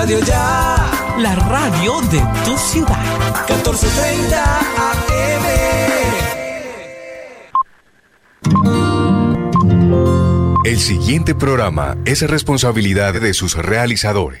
Radio Ya. La radio de tu ciudad. 1430 AM. El siguiente programa es responsabilidad de sus realizadores.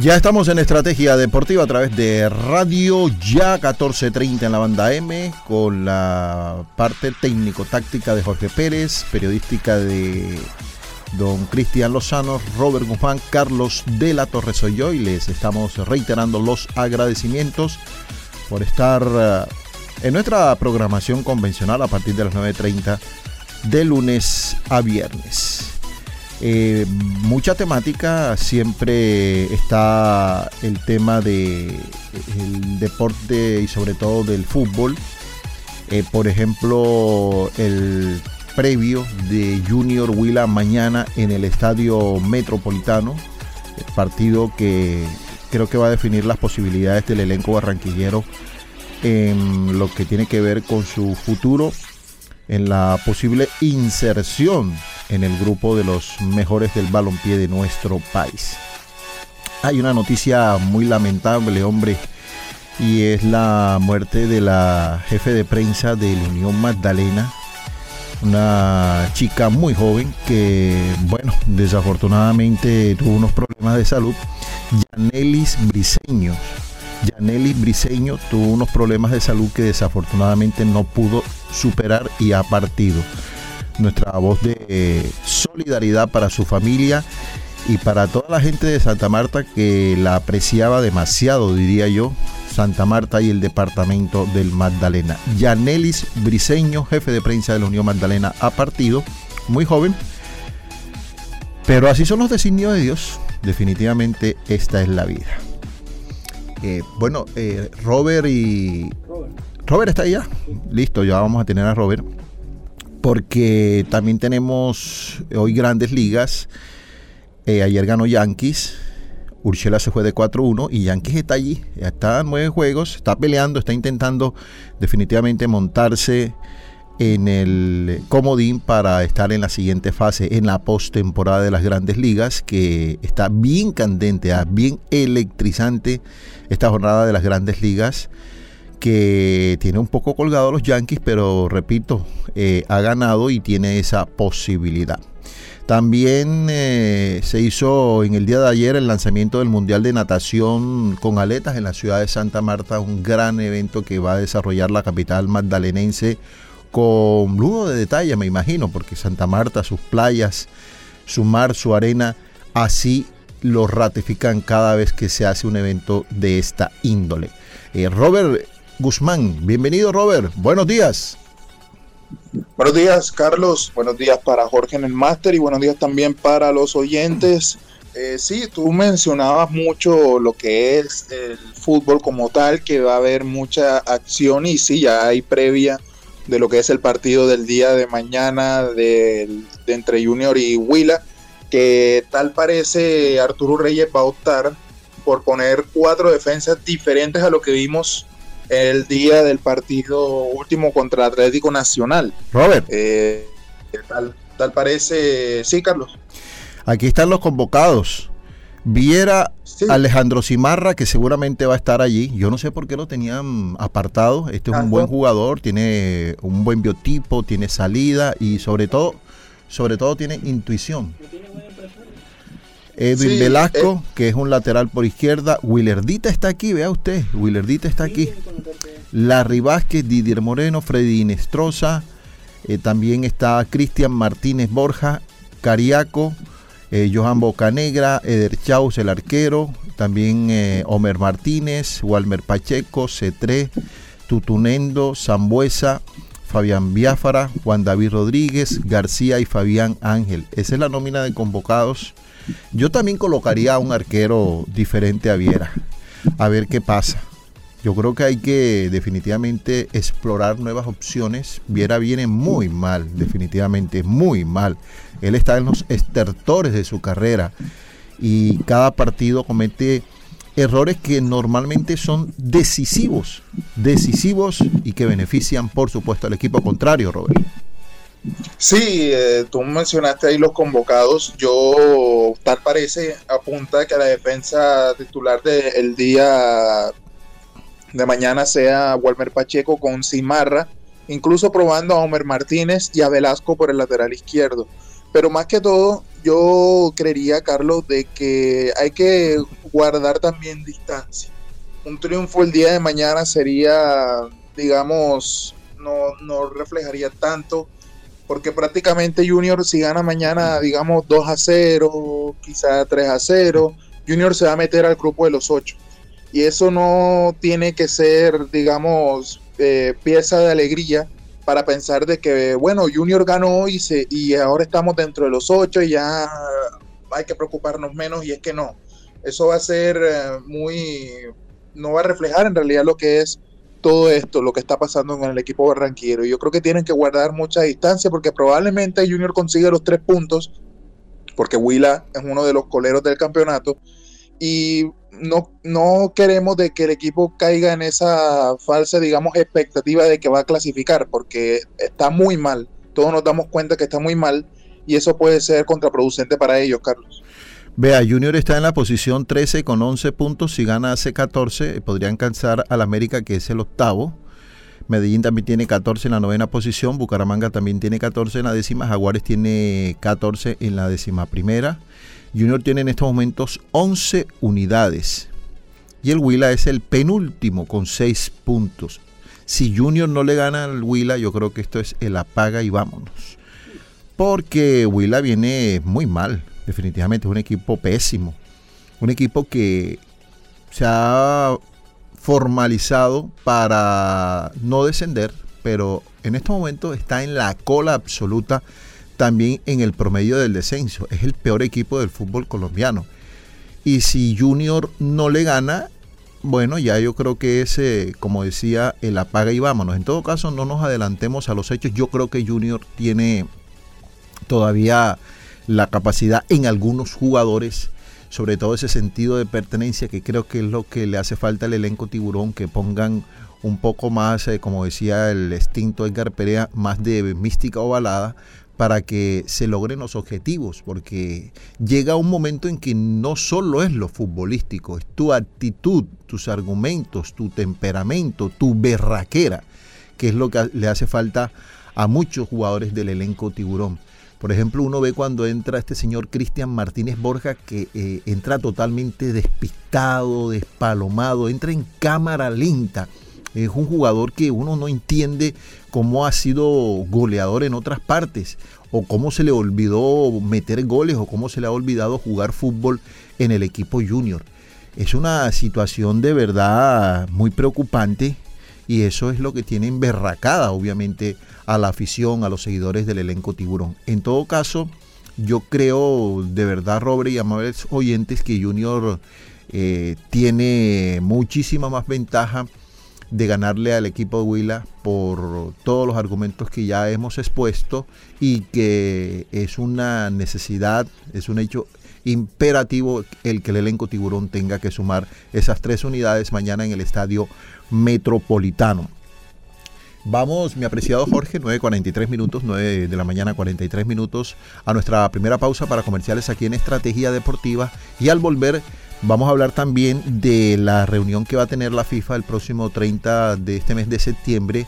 Ya estamos en Estrategia Deportiva a través de Radio Ya 1430 en la banda M, con la parte técnico-táctica de Jorge Pérez, periodística de don Cristian Lozano, Robert Guzmán, Carlos de la Torre soy yo y les estamos reiterando los agradecimientos por estar eh, en nuestra programación convencional a partir de las 9.30 de lunes a viernes. Eh, mucha temática, siempre está el tema de el deporte y sobre todo del fútbol. Eh, por ejemplo, el previo de Junior Huila mañana en el Estadio Metropolitano, el partido que creo que va a definir las posibilidades del elenco barranquillero en lo que tiene que ver con su futuro en la posible inserción en el grupo de los mejores del balompié de nuestro país. Hay una noticia muy lamentable, hombre, y es la muerte de la jefe de prensa de la Unión Magdalena, una chica muy joven que, bueno, desafortunadamente tuvo unos problemas de salud, Yanelis Briseño. Yanelis Briseño tuvo unos problemas de salud que desafortunadamente no pudo superar y ha partido. Nuestra voz de eh, solidaridad para su familia y para toda la gente de Santa Marta que la apreciaba demasiado, diría yo, Santa Marta y el departamento del Magdalena. Yanelis Briseño, jefe de prensa de la Unión Magdalena, ha partido, muy joven, pero así son los designios de Dios. Definitivamente esta es la vida. Eh, bueno, eh, Robert y... Robert está ahí ya. Listo, ya vamos a tener a Robert. Porque también tenemos hoy grandes ligas. Eh, ayer ganó Yankees. Urshela se fue de 4-1 y Yankees está allí. Está en nueve juegos, está peleando, está intentando definitivamente montarse en el comodín para estar en la siguiente fase, en la postemporada de las grandes ligas, que está bien candente, ah, bien electrizante esta jornada de las grandes ligas, que tiene un poco colgado a los Yankees, pero repito, eh, ha ganado y tiene esa posibilidad. También eh, se hizo en el día de ayer el lanzamiento del Mundial de Natación con Aletas en la ciudad de Santa Marta, un gran evento que va a desarrollar la capital magdalenense con lujo de detalle, me imagino, porque Santa Marta, sus playas, su mar, su arena, así lo ratifican cada vez que se hace un evento de esta índole. Eh, Robert Guzmán, bienvenido Robert, buenos días. Buenos días Carlos, buenos días para Jorge en el máster y buenos días también para los oyentes. Eh, sí, tú mencionabas mucho lo que es el fútbol como tal, que va a haber mucha acción y sí, ya hay previa de lo que es el partido del día de mañana de, entre Junior y Huila, que tal parece Arturo Reyes va a optar por poner cuatro defensas diferentes a lo que vimos el día del partido último contra Atlético Nacional. Robert. Eh, tal, tal parece, sí, Carlos. Aquí están los convocados. Viera Alejandro Cimarra, que seguramente va a estar allí. Yo no sé por qué lo tenían apartado. Este es un buen jugador, tiene un buen biotipo, tiene salida y sobre todo, sobre todo tiene intuición. Edwin Velasco, eh. que es un lateral por izquierda. Willerdita está aquí, vea usted. Willerdita está aquí. Larry Vázquez, Didier Moreno, Freddy Inestrosa. Eh, también está Cristian Martínez Borja, Cariaco, eh, Johan Bocanegra, Eder Chaus, el arquero, también eh, Omer Martínez, Walmer Pacheco, Cetré, Tutunendo, Zambuesa, Fabián Biafara, Juan David Rodríguez, García y Fabián Ángel. Esa es la nómina de convocados. Yo también colocaría a un arquero diferente a Viera. A ver qué pasa. Yo creo que hay que definitivamente explorar nuevas opciones. Viera viene muy mal, definitivamente, muy mal. Él está en los estertores de su carrera y cada partido comete errores que normalmente son decisivos, decisivos y que benefician, por supuesto, al equipo contrario, Robert. Sí, eh, tú mencionaste ahí los convocados. Yo, tal parece, apunta que la defensa titular del día de mañana sea Walmer Pacheco con Cimarra, incluso probando a Homer Martínez y a Velasco por el lateral izquierdo. Pero más que todo, yo creería, Carlos, de que hay que guardar también distancia. Un triunfo el día de mañana sería, digamos, no, no reflejaría tanto, porque prácticamente Junior si gana mañana, digamos, 2 a 0, quizá 3 a 0, Junior se va a meter al grupo de los 8. Y eso no tiene que ser, digamos, eh, pieza de alegría para pensar de que, bueno, Junior ganó y, se, y ahora estamos dentro de los 8 y ya hay que preocuparnos menos y es que no eso va a ser eh, muy, no va a reflejar en realidad lo que es todo esto, lo que está pasando en el equipo barranquero. Yo creo que tienen que guardar mucha distancia porque probablemente Junior consiga los tres puntos, porque Huila es uno de los coleros del campeonato, y no, no queremos de que el equipo caiga en esa falsa, digamos, expectativa de que va a clasificar, porque está muy mal. Todos nos damos cuenta que está muy mal y eso puede ser contraproducente para ellos, Carlos. Vea, Junior está en la posición 13 con 11 puntos. Si gana hace 14, podría alcanzar al América, que es el octavo. Medellín también tiene 14 en la novena posición. Bucaramanga también tiene 14 en la décima. Jaguares tiene 14 en la décima primera. Junior tiene en estos momentos 11 unidades. Y el Huila es el penúltimo con 6 puntos. Si Junior no le gana al Huila, yo creo que esto es el apaga y vámonos. Porque Huila viene muy mal definitivamente es un equipo pésimo. Un equipo que se ha formalizado para no descender, pero en este momento está en la cola absoluta también en el promedio del descenso. Es el peor equipo del fútbol colombiano. Y si Junior no le gana, bueno, ya yo creo que es, eh, como decía, el apaga y vámonos. En todo caso, no nos adelantemos a los hechos. Yo creo que Junior tiene todavía la capacidad en algunos jugadores, sobre todo ese sentido de pertenencia que creo que es lo que le hace falta al elenco tiburón, que pongan un poco más, eh, como decía el extinto Edgar Perea, más de mística o balada para que se logren los objetivos, porque llega un momento en que no solo es lo futbolístico, es tu actitud, tus argumentos, tu temperamento, tu berraquera, que es lo que le hace falta a muchos jugadores del elenco tiburón. Por ejemplo, uno ve cuando entra este señor Cristian Martínez Borja que eh, entra totalmente despistado, despalomado, entra en cámara lenta. Es un jugador que uno no entiende cómo ha sido goleador en otras partes o cómo se le olvidó meter goles o cómo se le ha olvidado jugar fútbol en el equipo junior. Es una situación de verdad muy preocupante y eso es lo que tiene emberracada obviamente a la afición, a los seguidores del elenco tiburón. En todo caso, yo creo de verdad, Robert y amables oyentes, que Junior eh, tiene muchísima más ventaja de ganarle al equipo de Huila por todos los argumentos que ya hemos expuesto y que es una necesidad, es un hecho imperativo el que el elenco tiburón tenga que sumar esas tres unidades mañana en el estadio metropolitano. Vamos, mi apreciado Jorge, 9.43 minutos, 9 de la mañana 43 minutos, a nuestra primera pausa para comerciales aquí en Estrategia Deportiva. Y al volver vamos a hablar también de la reunión que va a tener la FIFA el próximo 30 de este mes de septiembre.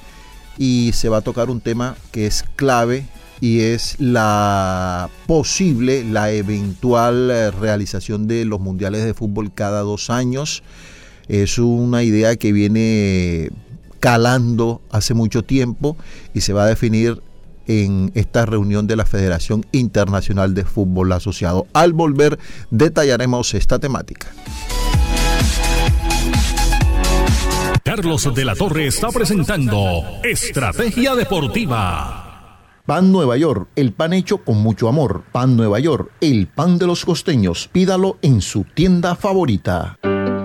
Y se va a tocar un tema que es clave y es la posible, la eventual eh, realización de los mundiales de fútbol cada dos años. Es una idea que viene calando hace mucho tiempo y se va a definir en esta reunión de la Federación Internacional de Fútbol Asociado. Al volver detallaremos esta temática. Carlos de la Torre está presentando Estrategia Deportiva. Pan Nueva York, el pan hecho con mucho amor. Pan Nueva York, el pan de los costeños. Pídalo en su tienda favorita.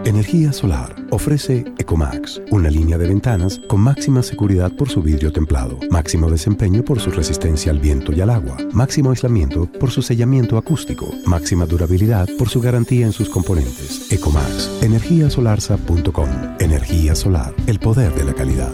Energía Solar ofrece Ecomax, una línea de ventanas con máxima seguridad por su vidrio templado, máximo desempeño por su resistencia al viento y al agua, máximo aislamiento por su sellamiento acústico, máxima durabilidad por su garantía en sus componentes. Ecomax, energiasolarsa.com. Energía solar, el poder de la calidad.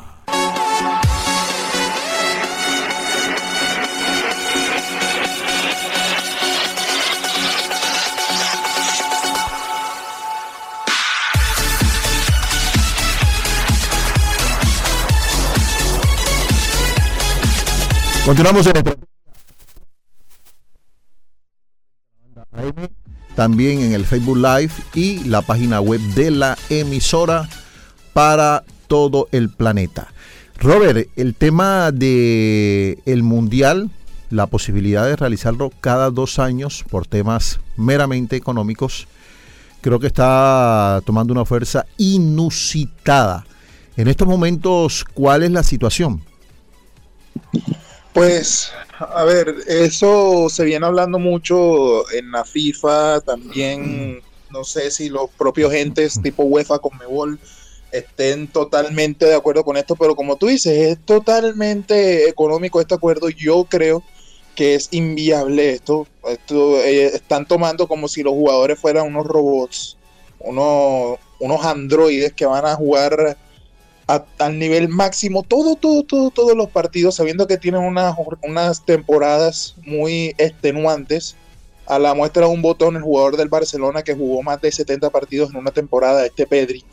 Continuamos en el también en el Facebook Live y la página web de la emisora para todo el planeta. Robert, el tema de mundial, la posibilidad de realizarlo cada dos años por temas meramente económicos, creo que está tomando una fuerza inusitada. En estos momentos, ¿cuál es la situación? Pues, a ver, eso se viene hablando mucho en la FIFA, también no sé si los propios entes tipo UEFA, Conmebol, estén totalmente de acuerdo con esto, pero como tú dices, es totalmente económico este acuerdo. Yo creo que es inviable esto. esto eh, están tomando como si los jugadores fueran unos robots, unos, unos androides que van a jugar al nivel máximo todo, todo, todo, todos los partidos, sabiendo que tienen unas, unas temporadas muy extenuantes. A la muestra un botón, el jugador del Barcelona que jugó más de 70 partidos en una temporada, este Pedri,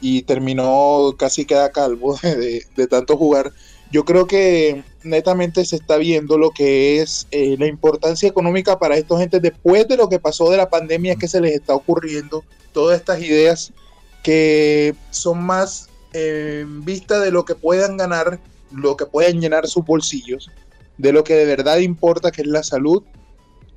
y terminó casi queda calvo de, de tanto jugar. Yo creo que netamente se está viendo lo que es eh, la importancia económica para estos gente después de lo que pasó de la pandemia que se les está ocurriendo todas estas ideas que son más en vista de lo que puedan ganar, lo que puedan llenar sus bolsillos, de lo que de verdad importa, que es la salud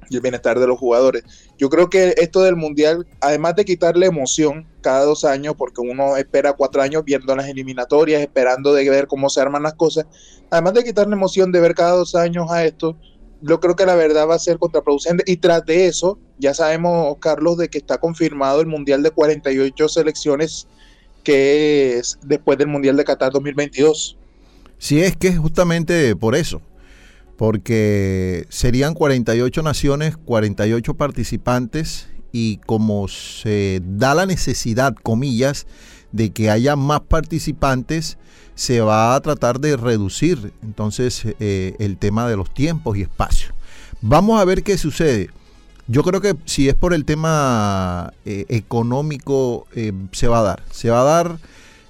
y el bienestar de los jugadores. Yo creo que esto del mundial, además de quitarle emoción cada dos años, porque uno espera cuatro años viendo las eliminatorias, esperando de ver cómo se arman las cosas, además de quitarle emoción de ver cada dos años a esto, yo creo que la verdad va a ser contraproducente. Y tras de eso, ya sabemos, Carlos, de que está confirmado el mundial de 48 selecciones que es después del Mundial de Qatar 2022. Sí, es que es justamente por eso, porque serían 48 naciones, 48 participantes y como se da la necesidad, comillas, de que haya más participantes, se va a tratar de reducir entonces eh, el tema de los tiempos y espacios. Vamos a ver qué sucede. Yo creo que si es por el tema eh, económico, eh, se va a dar. Se va a dar,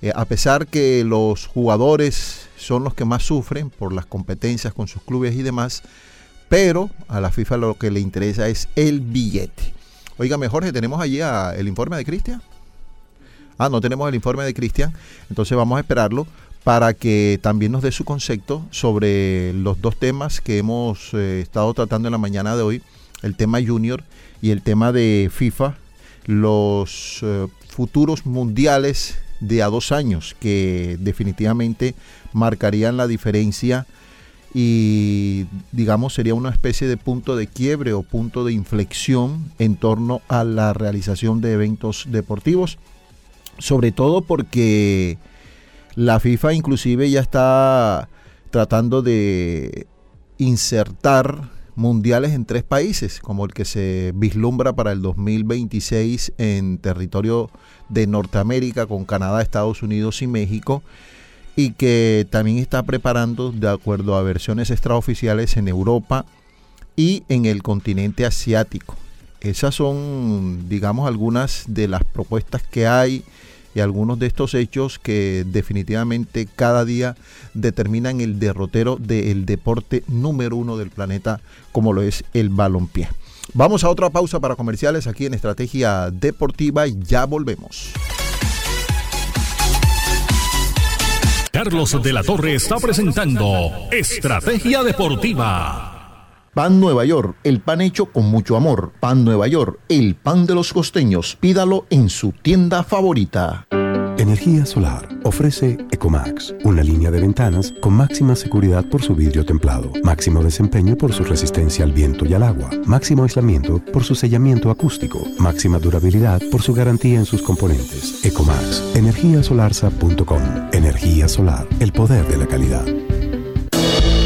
eh, a pesar que los jugadores son los que más sufren por las competencias con sus clubes y demás, pero a la FIFA lo que le interesa es el billete. Oígame, Jorge, ¿tenemos allí el informe de Cristian? Ah, no tenemos el informe de Cristian, entonces vamos a esperarlo para que también nos dé su concepto sobre los dos temas que hemos estado tratando en la mañana de hoy el tema junior y el tema de FIFA, los eh, futuros mundiales de a dos años que definitivamente marcarían la diferencia y digamos sería una especie de punto de quiebre o punto de inflexión en torno a la realización de eventos deportivos, sobre todo porque la FIFA inclusive ya está tratando de insertar mundiales en tres países, como el que se vislumbra para el 2026 en territorio de Norteamérica con Canadá, Estados Unidos y México, y que también está preparando, de acuerdo a versiones extraoficiales, en Europa y en el continente asiático. Esas son, digamos, algunas de las propuestas que hay y algunos de estos hechos que definitivamente cada día determinan el derrotero del deporte número uno del planeta como lo es el balompié. Vamos a otra pausa para comerciales aquí en Estrategia Deportiva y ya volvemos. Carlos de la Torre está presentando Estrategia Deportiva. Pan Nueva York, el pan hecho con mucho amor. Pan Nueva York, el pan de los costeños. Pídalo en su tienda favorita. Energía Solar ofrece Ecomax, una línea de ventanas con máxima seguridad por su vidrio templado, máximo desempeño por su resistencia al viento y al agua, máximo aislamiento por su sellamiento acústico, máxima durabilidad por su garantía en sus componentes. Ecomax, energiasolarsa.com. Energía solar, el poder de la calidad.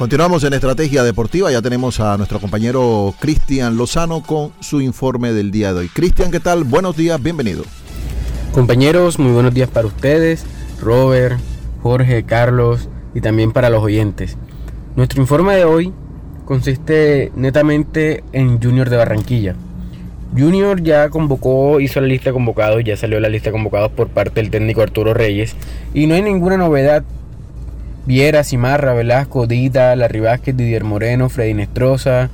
Continuamos en Estrategia Deportiva. Ya tenemos a nuestro compañero Cristian Lozano con su informe del día de hoy. Cristian, ¿qué tal? Buenos días, bienvenido. Compañeros, muy buenos días para ustedes, Robert, Jorge, Carlos y también para los oyentes. Nuestro informe de hoy consiste netamente en Junior de Barranquilla. Junior ya convocó, hizo la lista de convocados, ya salió la lista de convocados por parte del técnico Arturo Reyes y no hay ninguna novedad Viera, Cimarra, Velasco, Dita, Larry Vázquez, Didier Moreno, Freddy Nestroza,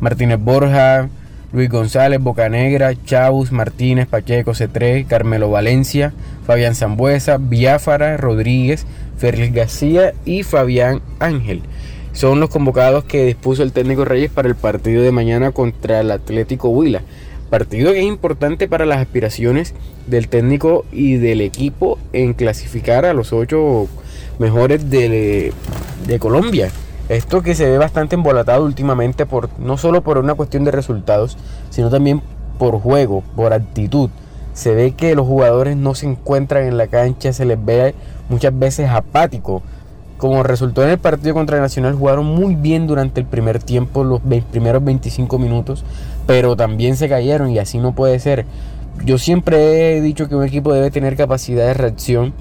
Martínez Borja, Luis González, Bocanegra, Chaus, Martínez, Pacheco, C3, Carmelo Valencia, Fabián Zambuesa, Biafara, Rodríguez, Félix García y Fabián Ángel. Son los convocados que dispuso el técnico Reyes para el partido de mañana contra el Atlético Huila. Partido que es importante para las aspiraciones del técnico y del equipo en clasificar a los ocho mejores de, de Colombia. Esto que se ve bastante embolatado últimamente por no solo por una cuestión de resultados, sino también por juego, por actitud. Se ve que los jugadores no se encuentran en la cancha, se les ve muchas veces apático. Como resultó en el partido contra el Nacional, jugaron muy bien durante el primer tiempo, los primeros 25 minutos, pero también se cayeron y así no puede ser. Yo siempre he dicho que un equipo debe tener capacidad de reacción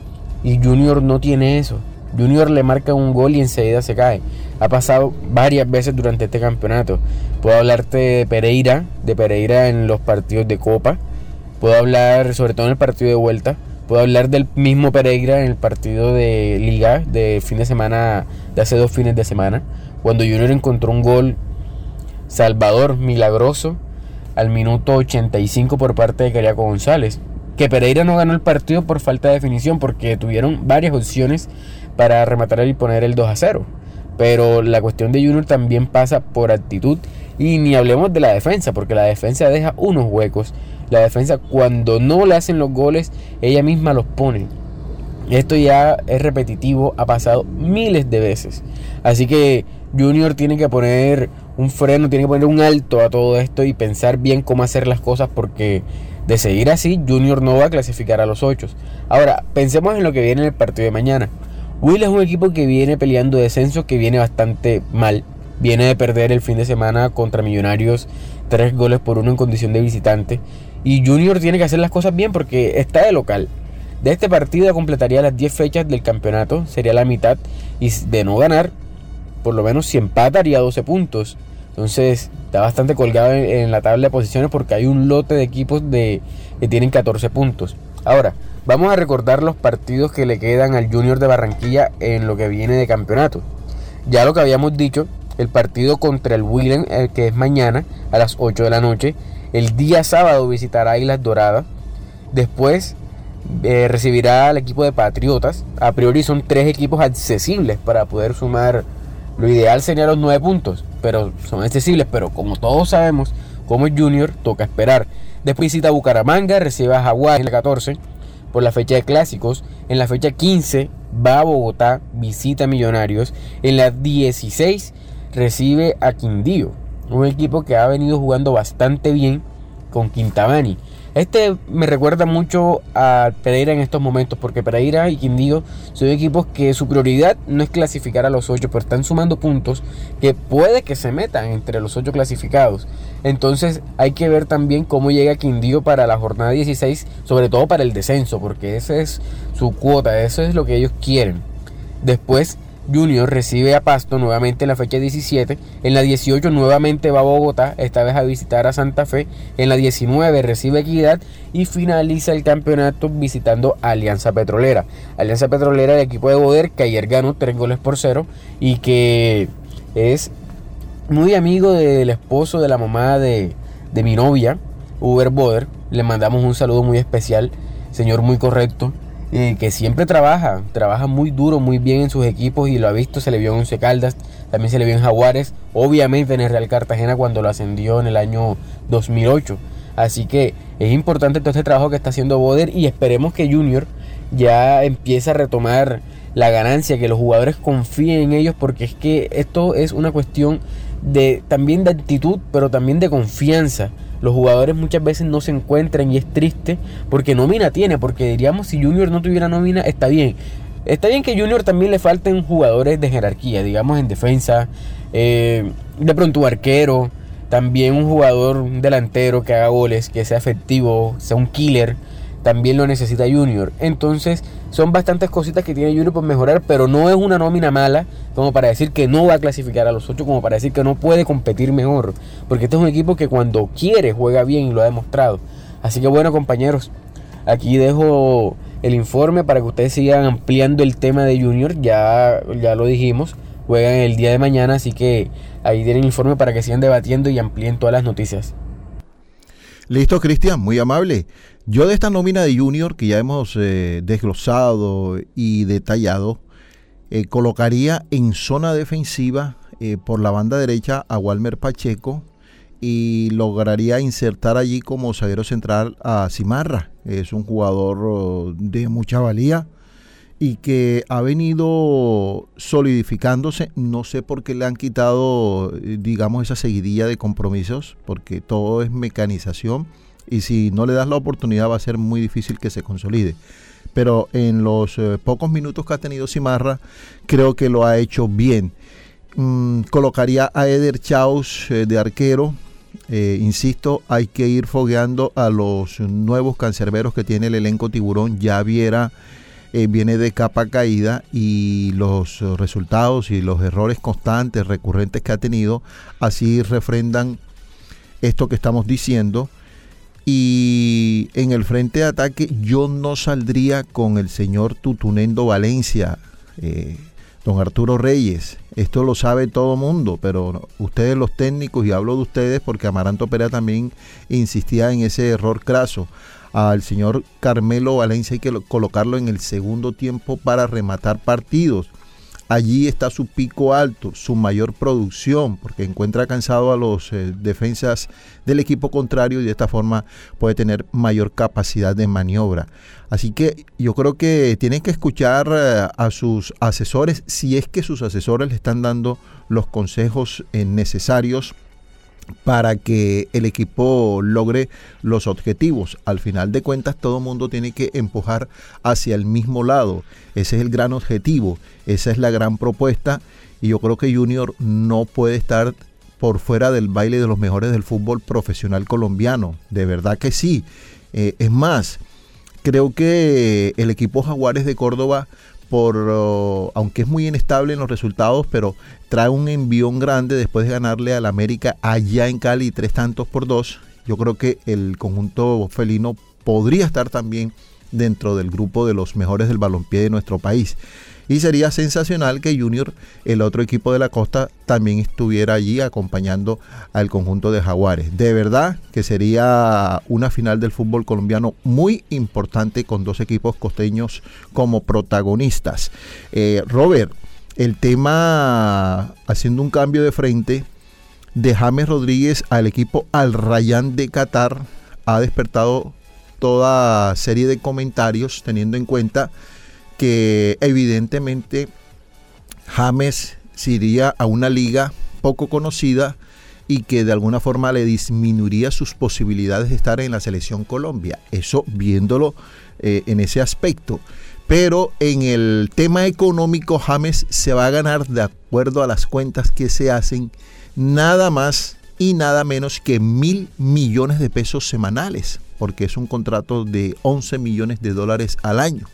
y Junior no tiene eso. Junior le marca un gol y enseguida se cae. Ha pasado varias veces durante este campeonato. Puedo hablarte de Pereira, de Pereira en los partidos de Copa. Puedo hablar sobre todo en el partido de vuelta. Puedo hablar del mismo Pereira en el partido de Liga de fin de semana, de hace dos fines de semana. Cuando Junior encontró un gol Salvador milagroso al minuto 85 por parte de Cariaco González que Pereira no ganó el partido por falta de definición porque tuvieron varias opciones para rematar y poner el 2 a 0. Pero la cuestión de Junior también pasa por actitud y ni hablemos de la defensa porque la defensa deja unos huecos La defensa cuando no le hacen los goles, ella misma los pone. Esto ya es repetitivo, ha pasado miles de veces. Así que Junior tiene que poner un freno, tiene que poner un alto a todo esto y pensar bien cómo hacer las cosas porque de seguir así, Junior no va a clasificar a los ocho. Ahora, pensemos en lo que viene en el partido de mañana. Will es un equipo que viene peleando descenso, que viene bastante mal. Viene de perder el fin de semana contra Millonarios, tres goles por uno en condición de visitante. Y Junior tiene que hacer las cosas bien porque está de local. De este partido completaría las 10 fechas del campeonato, sería la mitad. Y de no ganar, por lo menos si empataría 12 puntos. Entonces está bastante colgado en, la tabla de posiciones porque hay un lote de equipos de, que tienen 14 puntos. Ahora, vamos a recordar los partidos que le quedan al Junior de Barranquilla en lo que viene de campeonato. Ya lo que habíamos dicho, el partido contra el Willem, que es mañana a las 8 de la noche. El día sábado visitará Islas Doradas. Después eh, recibirá al equipo de Patriotas. A priori son tres equipos accesibles para poder sumar lo ideal sería los nueve puntos, pero son accesibles. Pero como todos sabemos, como Junior, toca esperar. Después visita Bucaramanga, recibe a Jaguar en la 14 por la fecha de clásicos. En la fecha 15 va a Bogotá, visita a Millonarios. En la 16 recibe a Quindío, un equipo que ha venido jugando bastante bien con Quintabani. Este me recuerda mucho a Pereira en estos momentos, porque Pereira y Quindío son equipos que su prioridad no es clasificar a los ocho, pero están sumando puntos que puede que se metan entre los ocho clasificados. Entonces hay que ver también cómo llega Quindío para la jornada 16, sobre todo para el descenso, porque esa es su cuota, eso es lo que ellos quieren. Después Junior recibe a Pasto nuevamente en la fecha 17. En la 18 nuevamente va a Bogotá, esta vez a visitar a Santa Fe. En la 19 recibe Equidad y finaliza el campeonato visitando Alianza Petrolera. Alianza Petrolera, el equipo de Boder, que ayer ganó 3 goles por 0 y que es muy amigo del esposo de la mamá de, de mi novia, Uber Boder. Le mandamos un saludo muy especial, señor muy correcto que siempre trabaja, trabaja muy duro, muy bien en sus equipos y lo ha visto, se le vio en Once Caldas, también se le vio en Jaguares, obviamente en el Real Cartagena cuando lo ascendió en el año 2008. Así que es importante todo este trabajo que está haciendo Boder y esperemos que Junior ya empiece a retomar la ganancia, que los jugadores confíen en ellos porque es que esto es una cuestión de también de actitud, pero también de confianza los jugadores muchas veces no se encuentran y es triste porque nómina tiene, porque diríamos si Junior no tuviera nómina está bien. Está bien que Junior también le falten jugadores de jerarquía, digamos en defensa, eh, de pronto arquero, también un jugador delantero que haga goles, que sea efectivo, sea un killer también lo necesita Junior. Entonces, son bastantes cositas que tiene Junior por mejorar, pero no es una nómina mala como para decir que no va a clasificar a los ocho, como para decir que no puede competir mejor. Porque este es un equipo que cuando quiere juega bien y lo ha demostrado. Así que bueno, compañeros, aquí dejo el informe para que ustedes sigan ampliando el tema de Junior. Ya, ya lo dijimos, juegan el día de mañana, así que ahí tienen el informe para que sigan debatiendo y amplíen todas las noticias. Listo, Cristian, muy amable. Yo de esta nómina de Junior que ya hemos eh, desglosado y detallado, eh, colocaría en zona defensiva eh, por la banda derecha a Walmer Pacheco y lograría insertar allí como zaguero central a Cimarra. Es un jugador de mucha valía y que ha venido solidificándose. No sé por qué le han quitado, digamos, esa seguidilla de compromisos, porque todo es mecanización y si no le das la oportunidad va a ser muy difícil que se consolide. Pero en los eh, pocos minutos que ha tenido Simarra, creo que lo ha hecho bien. Mm, colocaría a Eder Chaus eh, de arquero. Eh, insisto, hay que ir fogueando a los nuevos cancerberos que tiene el elenco tiburón. Ya viera viene de capa caída y los resultados y los errores constantes, recurrentes que ha tenido, así refrendan esto que estamos diciendo. Y en el frente de ataque yo no saldría con el señor Tutunendo Valencia, eh, don Arturo Reyes. Esto lo sabe todo mundo, pero ustedes los técnicos, y hablo de ustedes porque Amaranto Pera también insistía en ese error craso. Al señor Carmelo Valencia hay que colocarlo en el segundo tiempo para rematar partidos allí está su pico alto, su mayor producción, porque encuentra cansado a los eh, defensas del equipo contrario y de esta forma puede tener mayor capacidad de maniobra. Así que yo creo que tienen que escuchar eh, a sus asesores si es que sus asesores le están dando los consejos eh, necesarios para que el equipo logre los objetivos. Al final de cuentas, todo mundo tiene que empujar hacia el mismo lado. Ese es el gran objetivo, esa es la gran propuesta. Y yo creo que Junior no puede estar por fuera del baile de los mejores del fútbol profesional colombiano. De verdad que sí. Eh, es más, creo que el equipo Jaguares de Córdoba por, oh, aunque es muy inestable en los resultados, pero trae un envión grande después de ganarle al América allá en Cali tres tantos por dos. Yo creo que el conjunto felino podría estar también dentro del grupo de los mejores del balompié de nuestro país. Y sería sensacional que Junior, el otro equipo de la costa, también estuviera allí acompañando al conjunto de Jaguares. De verdad que sería una final del fútbol colombiano muy importante con dos equipos costeños como protagonistas. Eh, Robert, el tema, haciendo un cambio de frente, de James Rodríguez al equipo Al Rayán de Qatar, ha despertado toda serie de comentarios teniendo en cuenta que evidentemente James se iría a una liga poco conocida y que de alguna forma le disminuiría sus posibilidades de estar en la selección Colombia. Eso viéndolo eh, en ese aspecto. Pero en el tema económico, James se va a ganar de acuerdo a las cuentas que se hacen nada más y nada menos que mil millones de pesos semanales, porque es un contrato de 11 millones de dólares al año.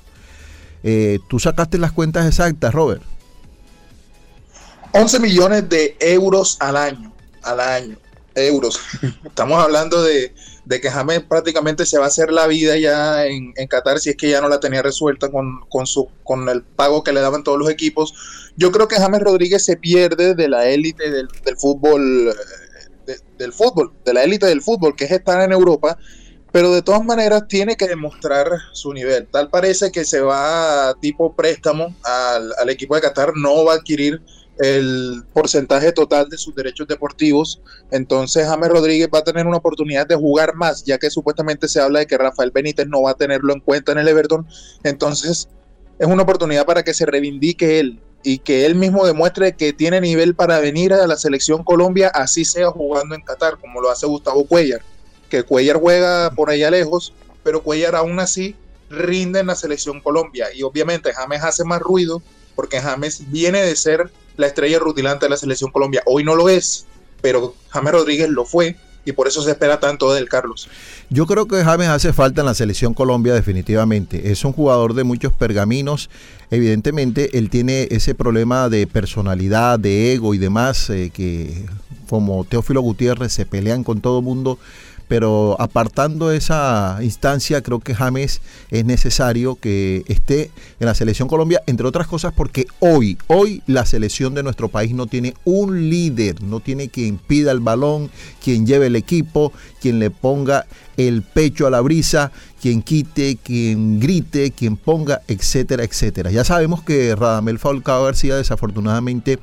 Eh, ¿Tú sacaste las cuentas exactas, Robert? 11 millones de euros al año, al año, euros. Estamos hablando de, que James prácticamente se va a hacer la vida ya en, Qatar si es que ya no la tenía resuelta con, su, con el pago que le daban todos los equipos. Yo creo que James Rodríguez se pierde de la élite del, fútbol, eh, del fútbol, de la élite del fútbol, que es estar en Europa pero de todas maneras tiene que demostrar su nivel. Tal parece que se va tipo préstamo al, equipo de Qatar, no va a adquirir el porcentaje total de sus derechos deportivos. Entonces James Rodríguez va a tener una oportunidad de jugar más, ya que supuestamente se habla de que Rafael Benítez no va a tenerlo en cuenta en el Everton. Entonces es una oportunidad para que se reivindique él y que él mismo demuestre que tiene nivel para venir a la selección Colombia, así sea jugando en Qatar, como lo hace Gustavo Cuellar que Cuellar juega por allá lejos, pero Cuellar aún así rinde en la selección Colombia. Y obviamente James hace más ruido porque James viene de ser la estrella rutilante de la selección Colombia. Hoy no lo es, pero James Rodríguez lo fue y por eso se espera tanto del Carlos. Yo creo que James hace falta en la selección Colombia definitivamente. Es un jugador de muchos pergaminos. Evidentemente él tiene ese problema de personalidad, de ego y demás eh, que como Teófilo Gutiérrez se pelean con todo mundo pero apartando esa instancia, creo que James es necesario que esté en la selección Colombia, entre otras cosas porque hoy, hoy la selección de nuestro país no tiene un líder, no tiene quien pida el balón, quien lleve el equipo, quien le ponga el pecho a la brisa, quien quite, quien grite, quien ponga, etcétera, etcétera. Ya sabemos que Radamel Falcao García desafortunadamente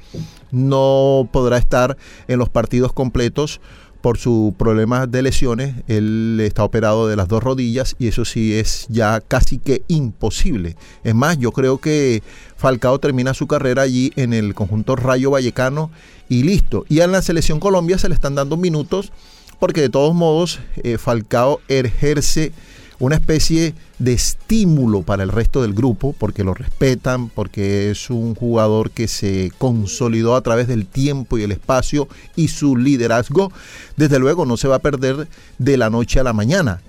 no podrá estar en los partidos completos por su problema de lesiones. Él está operado de las dos rodillas y eso sí es ya casi que imposible. Es más, yo creo que Falcao termina su carrera allí en el conjunto Rayo Vallecano y listo. Y en la selección Colombia se le están dando minutos porque de todos modos eh, Falcao ejerce una especie de estímulo para el resto del grupo, porque lo respetan, porque es un jugador que se consolidó a través del tiempo y el espacio y su liderazgo, desde luego no se va a perder de la noche a la mañana.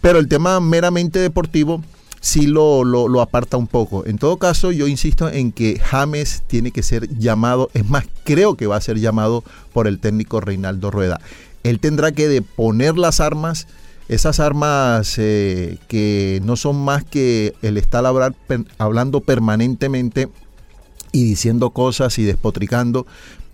Pero el tema meramente deportivo sí lo, lo, lo, aparta un poco. En todo caso, yo insisto en que James tiene que ser llamado, es más, creo que va a ser llamado por el técnico Reinaldo Rueda. Él tendrá que de poner las armas esas armas eh, que no son más que el estar hablando permanentemente y diciendo cosas y despotricando,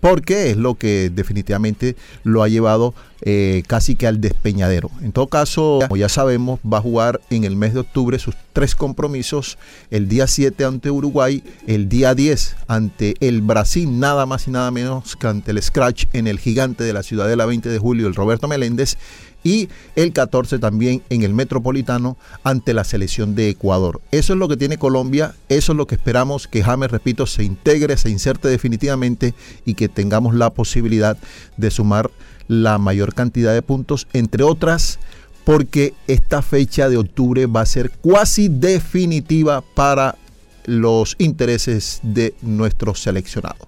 porque es lo que definitivamente lo ha llevado eh, casi que al despeñadero. En todo caso, como ya sabemos, va a jugar en el mes de octubre sus tres compromisos, el día 7 ante Uruguay, el día 10 ante el Brasil, nada más y nada menos que ante el Scratch en el gigante de la Ciudadela 20 de julio, el Roberto Meléndez, y el 14 también en el Metropolitano ante la selección de Ecuador. Eso es lo que tiene Colombia, eso es lo que esperamos que James, repito, se integre, se inserte definitivamente y que tengamos la posibilidad de sumar la mayor cantidad de puntos, entre otras porque esta fecha de octubre va a ser cuasi definitiva para los intereses de nuestro seleccionado.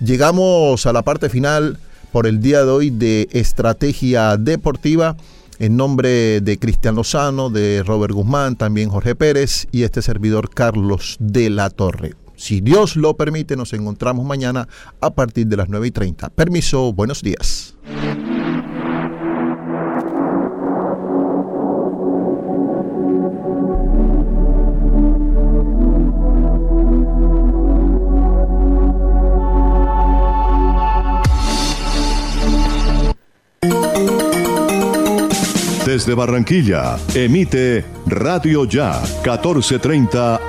Llegamos a la parte final por el día de hoy de Estrategia Deportiva. En nombre de Cristian Lozano, de Robert Guzmán, también Jorge Pérez y este servidor Carlos de la Torre. Si Dios lo permite, nos encontramos mañana a partir de las 9 y 30. Permiso, buenos días. Desde Barranquilla, emite Radio Ya 1430